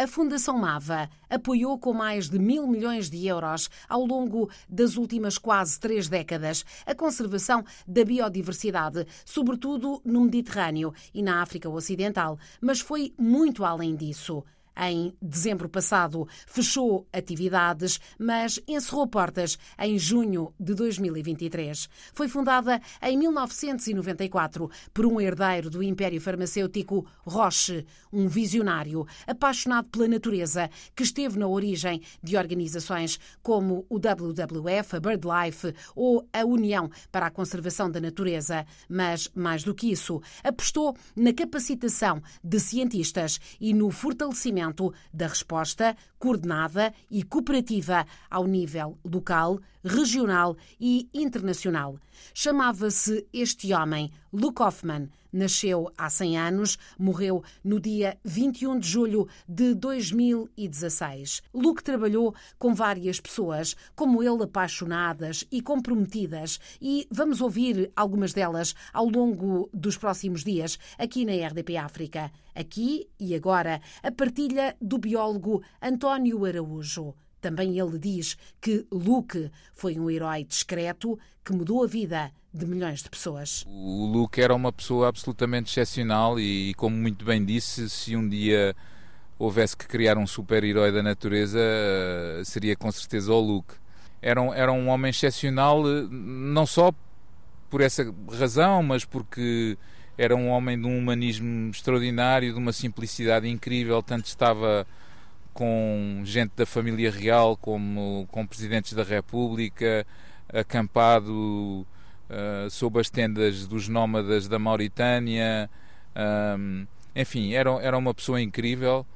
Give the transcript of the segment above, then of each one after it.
A Fundação Mava apoiou com mais de mil milhões de euros ao longo das últimas quase três décadas a conservação da biodiversidade, sobretudo no Mediterrâneo e na África Ocidental, mas foi muito além disso. Em dezembro passado, fechou atividades, mas encerrou portas em junho de 2023. Foi fundada em 1994 por um herdeiro do Império Farmacêutico, Roche, um visionário apaixonado pela natureza que esteve na origem de organizações como o WWF, a BirdLife ou a União para a Conservação da Natureza. Mas, mais do que isso, apostou na capacitação de cientistas e no fortalecimento da resposta coordenada e cooperativa ao nível local, regional e internacional. Chamava-se este homem Luke Hoffman. Nasceu há 100 anos, morreu no dia 21 de julho de 2016. Luke trabalhou com várias pessoas, como ele, apaixonadas e comprometidas, e vamos ouvir algumas delas ao longo dos próximos dias aqui na RDP África. Aqui e agora, a partilha do biólogo António Araújo. Também ele diz que Luke foi um herói discreto que mudou a vida de milhões de pessoas. O Luke era uma pessoa absolutamente excepcional e, como muito bem disse, se um dia houvesse que criar um super-herói da natureza, eh, seria com certeza o Luke. Era um, era um homem excepcional, eh, não só por essa razão, mas porque era um homem de um humanismo extraordinário, de uma simplicidade incrível, tanto estava com gente da família real como com presidentes da República, acampado uh, sob as tendas dos nómadas da Mauritânia. Um, enfim, era, era uma pessoa incrível.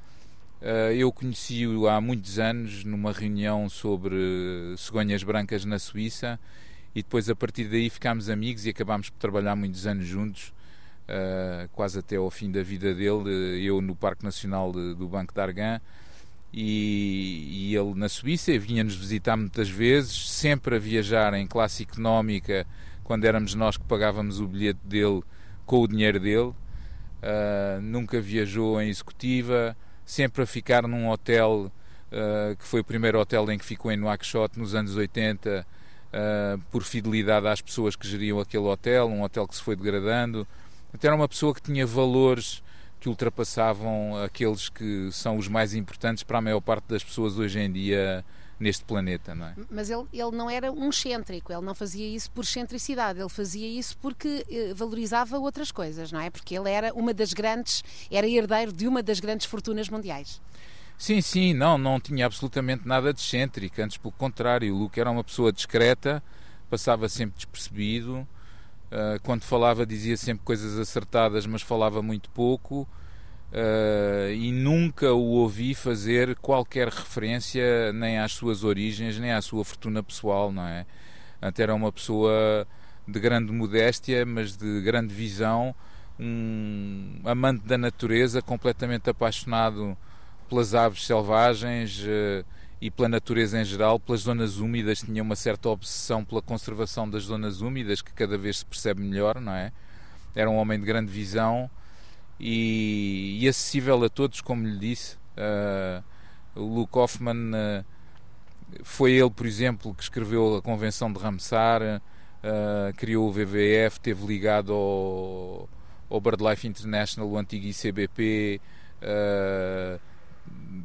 Uh, eu conheci-o há muitos anos numa reunião sobre cegonhas brancas na Suíça e depois a partir daí ficámos amigos e acabámos por trabalhar muitos anos juntos, uh, quase até ao fim da vida dele, eu no Parque Nacional de, do Banco de Argan e, e ele na Suíça vinha-nos visitar muitas vezes, sempre a viajar em classe económica, quando éramos nós que pagávamos o bilhete dele com o dinheiro dele. Uh, nunca viajou em executiva, sempre a ficar num hotel uh, que foi o primeiro hotel em que ficou em Nouakchott nos anos 80, uh, ah, por fidelidade às pessoas que geriam aquele hotel, um hotel que se foi degradando. Então era uma pessoa que tinha valores que ultrapassavam aqueles que são os mais importantes para a maior parte das pessoas hoje em dia neste planeta, não é? Mas ele, ele não era um excêntrico, ele não fazia isso por excentricidade, ele fazia isso porque eh, valorizava outras coisas, não é? Porque ele era uma das grandes, era herdeiro de uma das grandes fortunas mundiais. Sim, sim, não, não tinha absolutamente nada de excêntrico, antes pelo contrário, o Luke era uma pessoa discreta, passava sempre despercebido, Uh, quando falava dizia sempre coisas acertadas, mas falava muito pouco. Uh, e nunca o ouvi fazer qualquer referência nem às suas origens, nem à sua fortuna pessoal, não é? Antes era uma pessoa de grande modéstia, mas de grande visão, um amante da natureza, completamente apaixonado pelas aves selvagens, uh, e pela natureza em geral, pelas zonas úmidas, tinha uma certa obsessão pela conservação das zonas úmidas, que cada vez se percebe melhor, não é? Era um homem de grande visão e, e acessível a todos, como lhe disse. Uh, o Luke Hoffman uh, foi ele, por exemplo, que escreveu a Convenção de Ramsar, uh, criou o WWF, teve ligado ao, ao BirdLife International, o antigo ICBP. Uh,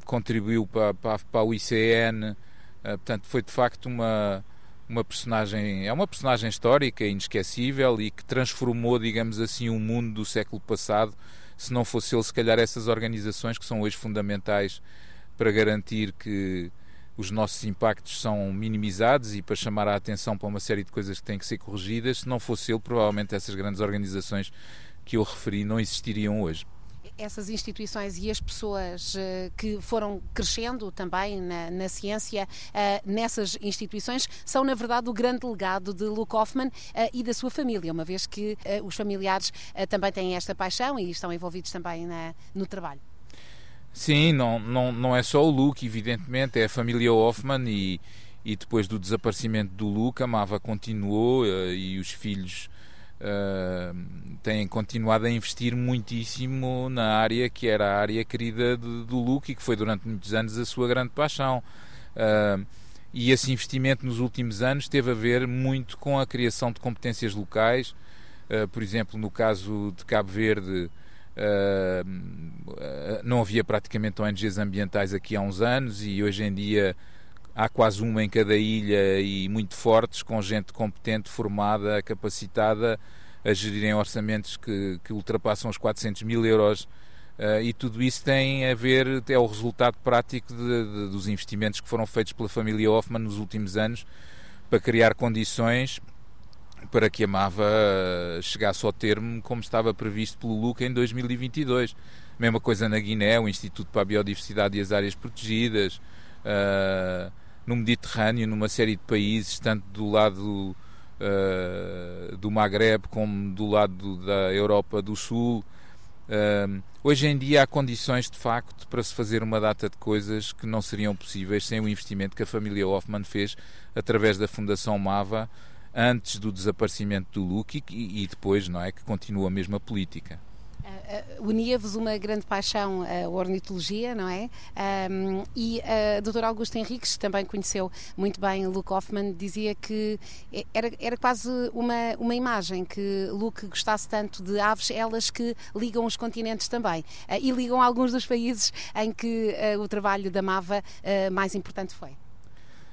contribuiu para, para, para o ICN, eh, portanto foi de facto uma, uma personagem, é uma personagem histórica, inesquecível e que transformou, digamos assim, o mundo do século passado. Se não fosse ele, se calhar essas organizações que são hoje fundamentais para garantir que os nossos impactos são minimizados e para chamar a atenção para uma série de coisas que têm que ser corrigidas, se não fosse ele, provavelmente essas grandes organizações que eu referi não existiriam hoje essas instituições e as pessoas uh, que foram crescendo também na, na ciência uh, nessas instituições são, na verdade, o grande legado de Luke Hoffman uh, e da sua família, uma vez que os familiares também têm esta paixão e estão envolvidos também na, no trabalho. Sim, não, não, não é só o Luke, evidentemente, é a família Hoffman e, e depois do desaparecimento do Luke, a Mava continuou e os filhos uh, têm continuado a investir muitíssimo na área que era a área querida de, do Luke e que foi durante muitos anos a sua grande paixão. Uh, e esse investimento nos últimos anos teve a ver muito com a criação de competências locais. Uh, por exemplo, no caso de Cabo Verde, uh, não havia praticamente ONGs ambientais aqui há uns anos e hoje em dia há quase uma em cada ilha e muito fortes, com gente competente, formada, capacitada a gerirem orçamentos que, que ultrapassam os 400 mil euros. Uh, e tudo isso tem a ver, é o resultado prático de, de, dos investimentos que foram feitos pela família Hoffman nos últimos anos para criar condições para que a MAVA chegasse ao termo como estava previsto pelo LUC em 2022. Mesma coisa na Guiné, o Instituto para a Biodiversidade e as Áreas Protegidas, uh, no Mediterrâneo, numa série de países, tanto do lado uh, do Maghreb como do lado da Europa do Sul. Uh, hoje em dia há condições de facto para se fazer uma data de coisas que não seriam possíveis sem o investimento que a família Hoffman fez através da Fundação MAVA antes do desaparecimento do Luke e, e depois, não é, que continua a mesma política. Uh, Unia-vos uma grande paixão a ornitologia, não é? Um, e a doutora Augusta Henriques também conheceu muito bem Luke Hoffman, dizia que era, era quase uma, uma imagem que Luke gostasse tanto de aves, elas que ligam os continentes também uh, e ligam alguns dos países em que uh, o trabalho da MAVA mais importante foi.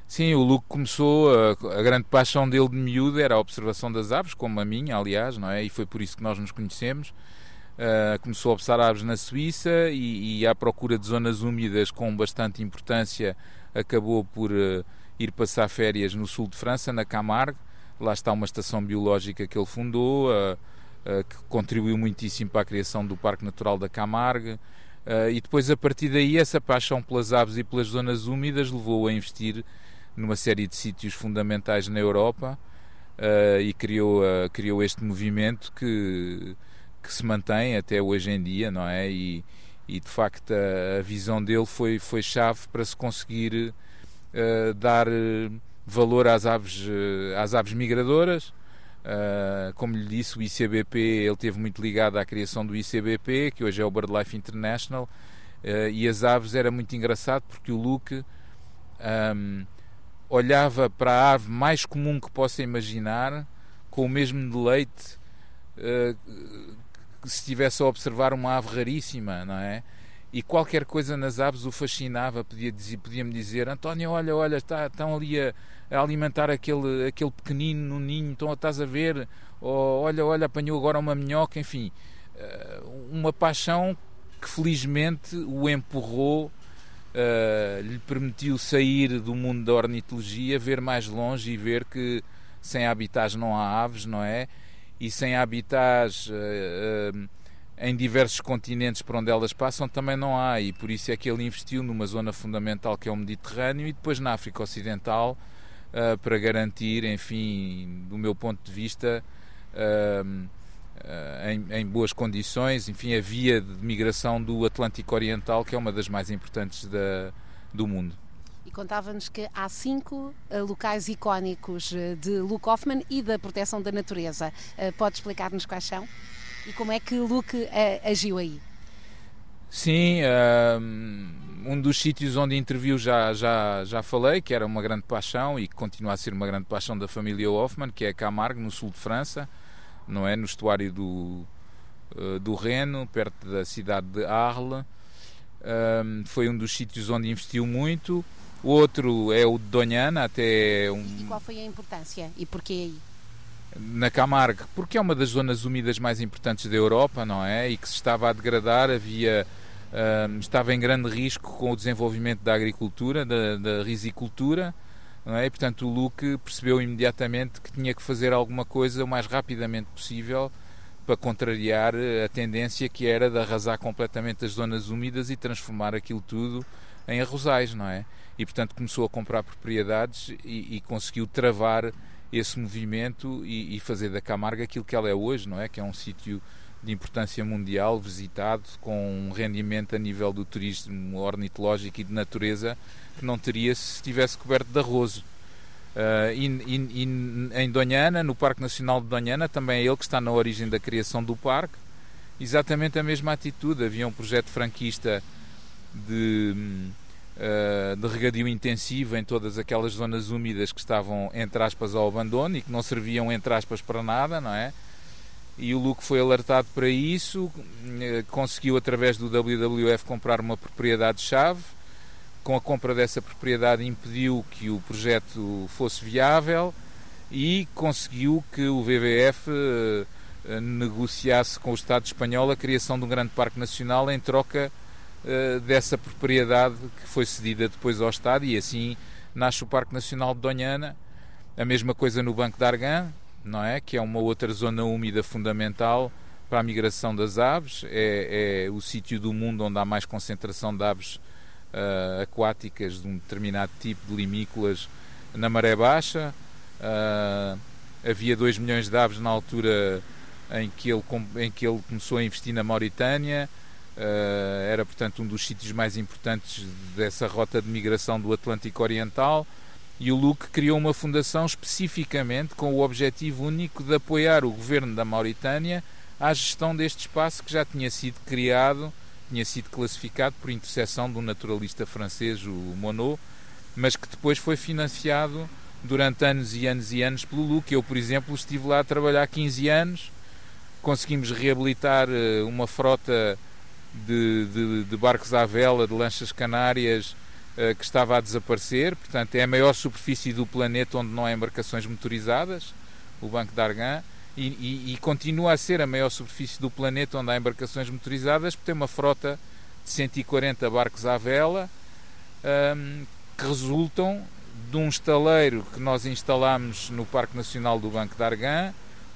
Sim, o Luke começou, a, grande paixão dele de miúdo era a observação das aves, como a minha, aliás, não é? E foi por isso que nós nos conhecemos. Uh, começou a observar aves na Suíça e, e, à procura de zonas úmidas com bastante importância, acabou por uh, ir passar férias no sul de França, na Camargue. Lá está uma estação biológica que ele fundou, uh, que contribuiu muitíssimo para a criação do Parque Natural da Camargue. e depois, a partir daí, essa paixão pelas aves e pelas zonas úmidas levou-o a investir numa série de sítios fundamentais na Europa e criou, criou este movimento que, que se mantém até hoje em dia, não é? E, e de facto a, a visão dele foi, foi chave para se conseguir uh, dar valor às aves, às aves migradoras. Uh, como lhe disse, o ICBP ele teve muito ligado à criação do ICBP, que hoje é o BirdLife International, uh, e as aves era muito engraçado porque o Luke um, olhava para a ave mais comum que possa imaginar, com o mesmo deleite uh, se estivesse a observar uma ave raríssima, não é? E qualquer coisa nas aves o fascinava, podia dizer, podia-me dizer, António, olha, olha, está, estão ali a, a, alimentar aquele, aquele pequenino no ninho, estão, estás a ver, ou olha, olha, apanhou agora uma minhoca, enfim, uh, uma paixão que felizmente o empurrou uh, lhe permitiu sair do mundo da ornitologia, ver mais longe e ver que sem habitats não há aves, não é? E sem habitats uh, uh, em diversos continentes por onde elas passam também não há, e por isso é que ele investiu numa zona fundamental que é o Mediterrâneo e depois na África Ocidental para garantir, enfim, do meu ponto de vista, eh, em, em, boas condições, enfim, a via de migração do Atlântico Oriental, que é uma das mais importantes da, do mundo. E contava-nos que há cinco uh, locais icónicos uh, de Luke Hoffman e da proteção da natureza. Uh, pode explicar-nos quais são? E como é que Luke agiu aí? Sim, um dos sítios onde interviu já, já, já falei, que era uma grande paixão e que continua a ser uma grande paixão da família Hoffman, que é Camargue, no sul de França não é? No estuário do, do Reno, perto da cidade de Arles. Um, foi um dos sítios onde investiu muito. O outro é o de Donhana, até um... E qual foi a importância e porquê aí? Na Camargue, porque é uma das zonas úmidas mais importantes da Europa, não é? E que se estava a degradar, havia um, estava em grande risco com o desenvolvimento da agricultura, da, da risicultura não é? E, portanto, o Luke percebeu imediatamente que tinha que fazer alguma coisa o mais rapidamente possível para contrariar a tendência que era de arrasar completamente as zonas úmidas e transformar aquilo tudo em arrozais, não é? E, portanto, começou a comprar propriedades e, e conseguiu travar esse movimento e, e, fazer da Camarga aquilo que ela é hoje, não é? Que é um sítio de importância mundial, visitado, com um rendimento a nível do turismo ornitológico e de natureza que não teria se estivesse coberto de arroz. Uh, e, e, e, em Donhana, no Parque Nacional de Donhana, também é ele que está na origem da criação do parque. Exatamente a mesma atitude. Havia um projeto franquista de, uh, de regadio intensivo em todas aquelas zonas úmidas que estavam, entre aspas, ao abandono e que não serviam, entre aspas, para nada, não é? E o Luke foi alertado para isso, uh, conseguiu, através do WWF, comprar uma propriedade-chave com a compra dessa propriedade impediu que o projeto fosse viável e conseguiu que o VVF eh, negociasse com o Estado espanhol a criação de um grande parque nacional em troca eh, dessa propriedade que foi cedida depois ao Estado e assim nasce o Parque Nacional de Donhana. A mesma coisa no Banco de Argan, não é? Que é uma outra zona úmida fundamental para a migração das aves. É, é o sítio do mundo onde há mais concentração de aves uh, aquáticas de um determinado tipo de limícolas na maré baixa. Uh, havia 2 milhões de aves na altura em que ele, em que ele começou a investir na Mauritânia. Uh, era, portanto, um dos sítios mais importantes dessa rota de migração do Atlântico Oriental. E o Luke criou uma fundação especificamente com o objetivo único de apoiar o governo da Mauritânia à gestão deste espaço que já tinha sido criado tinha sido classificado por intercessão de um naturalista francês, o Monod, mas que depois foi financiado durante anos e anos e anos pelo Luque. Eu, por exemplo, estive lá a trabalhar 15 anos, conseguimos reabilitar eh, uma frota de, de, de barcos à vela, de lanchas canárias, eh, que estava a desaparecer. Portanto, é a maior superfície do planeta onde não há embarcações motorizadas, o Banco de Argan e, e, e, continua a ser a maior superfície do planeta onde há embarcações motorizadas, porque tem uma frota de 140 barcos à vela um, que resultam de um estaleiro que nós instalámos no Parque Nacional do Banco de Argan.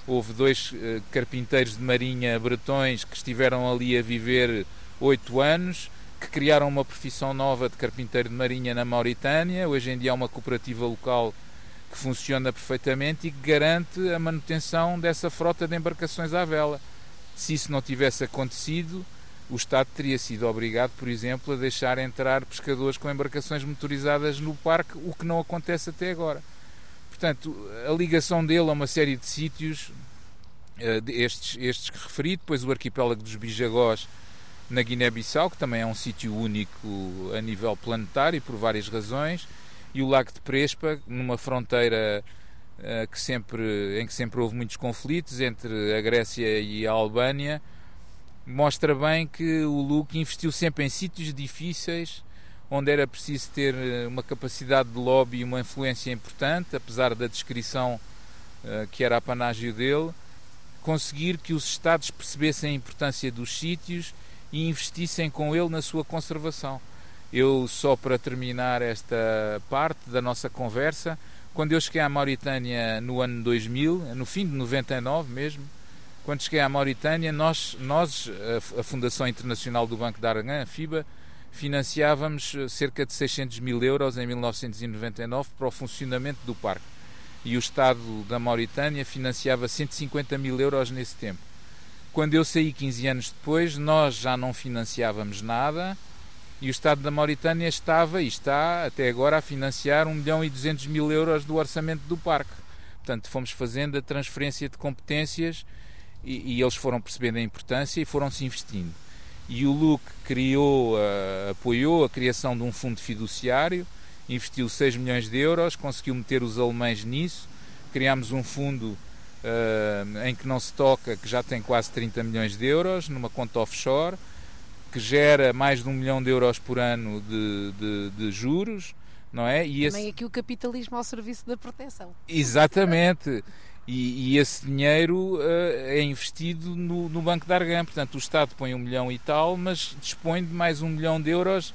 Houve dois uh, carpinteiros de marinha bretões que estiveram ali a viver oito anos, que criaram uma profissão nova de carpinteiro de marinha na Mauritânia. Hoje em dia há uma cooperativa local que funciona perfeitamente e que garante a manutenção dessa frota de embarcações à vela. Se isso não tivesse acontecido, o Estado teria sido obrigado, por exemplo, a deixar entrar pescadores com embarcações motorizadas no parque, o que não acontece até agora. Portanto, a ligação dele a uma série de sítios, eh, estes, estes que referi, depois o arquipélago dos Bijagós na Guiné-Bissau, que também é um sítio único a nível planetário por várias razões, e o Lago de Prespa, numa fronteira uh, que sempre, em que sempre houve muitos conflitos entre a Grécia e a Albânia, mostra bem que o Luque investiu sempre em sítios difíceis, onde era preciso ter eh, uma capacidade de lobby e uma influência importante, apesar da descrição uh, que era apanágio dele, conseguir que os Estados percebessem a importância dos sítios e investissem com ele na sua conservação. Eu, só para terminar esta parte da nossa conversa, quando eu cheguei à Mauritânia no ano 2000, no fim de 99 mesmo, quando cheguei à Mauritânia, nós, nós a Fundação Internacional do Banco de Aragã, a FIBA, financiávamos eh, cerca de 600 mil euros em 1999 para o funcionamento do parque. E o Estado da Mauritânia financiava 150 mil euros nesse tempo. Quando eu saí 15 anos depois, nós já não financiávamos nada e o Estado da Mauritânia estava e está até agora a financiar 1 milhão e 200 mil euros do orçamento do parque. Portanto, fomos fazendo a transferência de competências e, e eles foram percebendo a importância e foram-se investindo. E o LUC criou, uh, apoiou a criação de um fundo fiduciário, investiu 6 milhões de euros, conseguiu meter os alemães nisso, criámos um fundo uh, em que não se toca, que já tem quase 30 milhões de euros, numa conta offshore, que gera mais de um milhão de euros por ano de, de, de juros, não é? E Também esse... aqui o capitalismo ao serviço da proteção. Exatamente. E, e esse dinheiro uh, é investido no, no Banco de Argan. Portanto, o Estado põe um milhão e tal, mas dispõe de mais um milhão de euros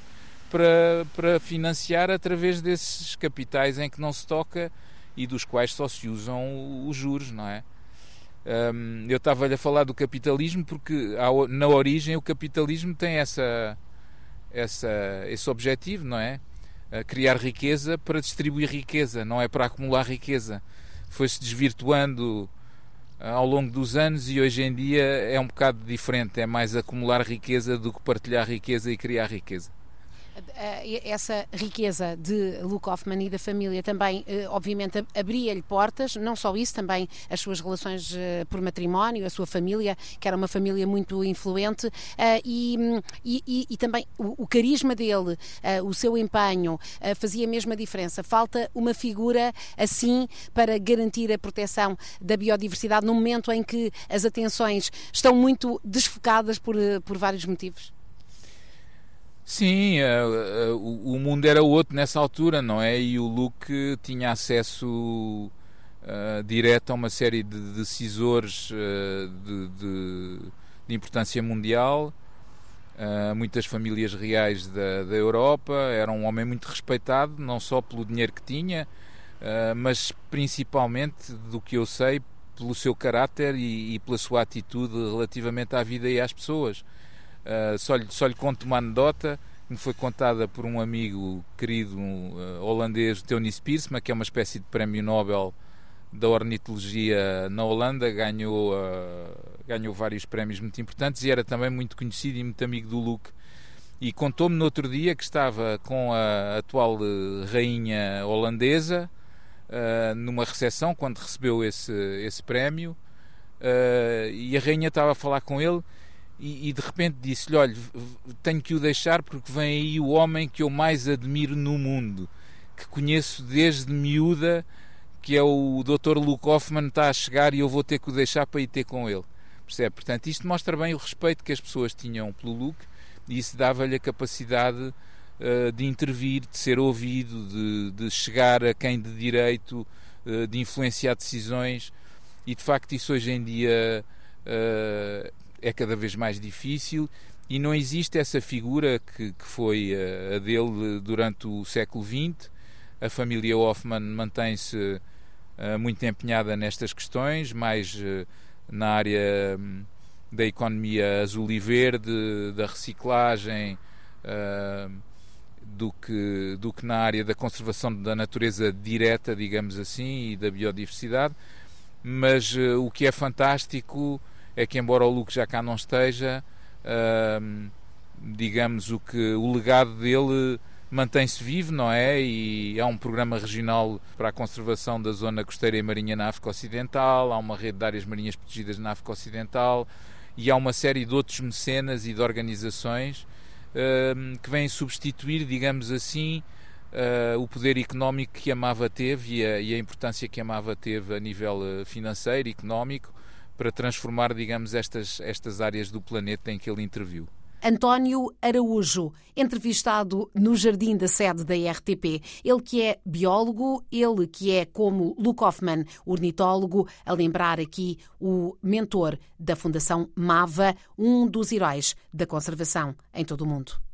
para, para financiar através desses capitais em que não se toca e dos quais só se usam os juros, não é? Um, eu estava-lhe a falar do capitalismo porque na origem o capitalismo tem essa, essa, esse objetivo, não é? criar riqueza para distribuir riqueza, não é para acumular riqueza. Foi-se desvirtuando ah, ao longo dos anos e hoje em dia é um bocado diferente, é mais acumular riqueza do que partilhar riqueza e criar riqueza. Essa riqueza de Luke Hoffman e da família também, eh, obviamente, abria-lhe portas, não só isso, também as suas relações eh, por matrimónio, a sua família, que era uma família muito influente, eh, e, e, e também o, carisma dele, o seu empenho, fazia a mesma diferença. Falta uma figura assim para garantir a proteção da biodiversidade no momento em que as atenções estão muito desfocadas por, por vários motivos? Sim, uh, uh, o mundo era outro nessa altura, não é? E o Luke tinha acesso uh, direto a uma série de decisores de, de, de, importância mundial, muitas famílias reais da, da, Europa. Era um homem muito respeitado, não só pelo dinheiro que tinha, mas principalmente, do que eu sei, pelo seu caráter e, e pela sua atitude relativamente à vida e às pessoas. Uh, só, lhe, só lhe conto uma anedota que me foi contada por um amigo querido uh, holandês, Tony Spiersma, que é uma espécie de prémio Nobel da ornitologia na Holanda, ganhou, uh, ganhou vários prémios muito importantes e era também muito conhecido e muito amigo do Luke. E contou-me no outro dia que estava com a atual rainha holandesa numa recepção quando recebeu esse, esse prémio e a rainha estava a falar com ele e, e de repente disse-lhe: Olha, tenho que o deixar porque vem aí o homem que eu mais admiro no mundo, que conheço desde miúda, que é o Dr. Luke Hoffman, está a chegar e eu vou ter que o deixar para ir ter com ele. Percebe? Portanto, isto mostra bem o respeito que as pessoas tinham pelo Luke e isso dava-lhe a capacidade uh, de intervir, de ser ouvido, de, de chegar a quem de direito, uh, de influenciar decisões e de facto isso hoje em dia. Uh, é cada vez mais difícil e não existe essa figura que, que foi a, a dele durante o século XX. A família Hoffman mantém-se uh, muito empenhada nestas questões, mais uh, na área um, da economia azul e verde, da reciclagem, uh, do, que, do que na área da conservação da natureza direta, digamos assim, e da biodiversidade. Mas o que é fantástico é que embora o Luke já cá não esteja, digamos o que o legado dele mantém-se vivo, não é? E há um programa regional para a conservação da zona costeira e marinha na África Ocidental, há uma rede de áreas marinhas protegidas na África Ocidental e há uma série de outros mecenas e de organizações uh, que vêm substituir, digamos assim, uh, o poder económico que a Mava teve e a, e a importância que a Mava teve a nível eh, financeiro, económico para transformar, digamos, estas, estas áreas do planeta em que ele interviu. António Araújo, entrevistado no jardim da sede da RTP. Ele que é biólogo, ele que é, como Luke Hoffman, ornitólogo, a lembrar aqui o mentor da Fundação MAVA, um dos heróis da conservação em todo o mundo.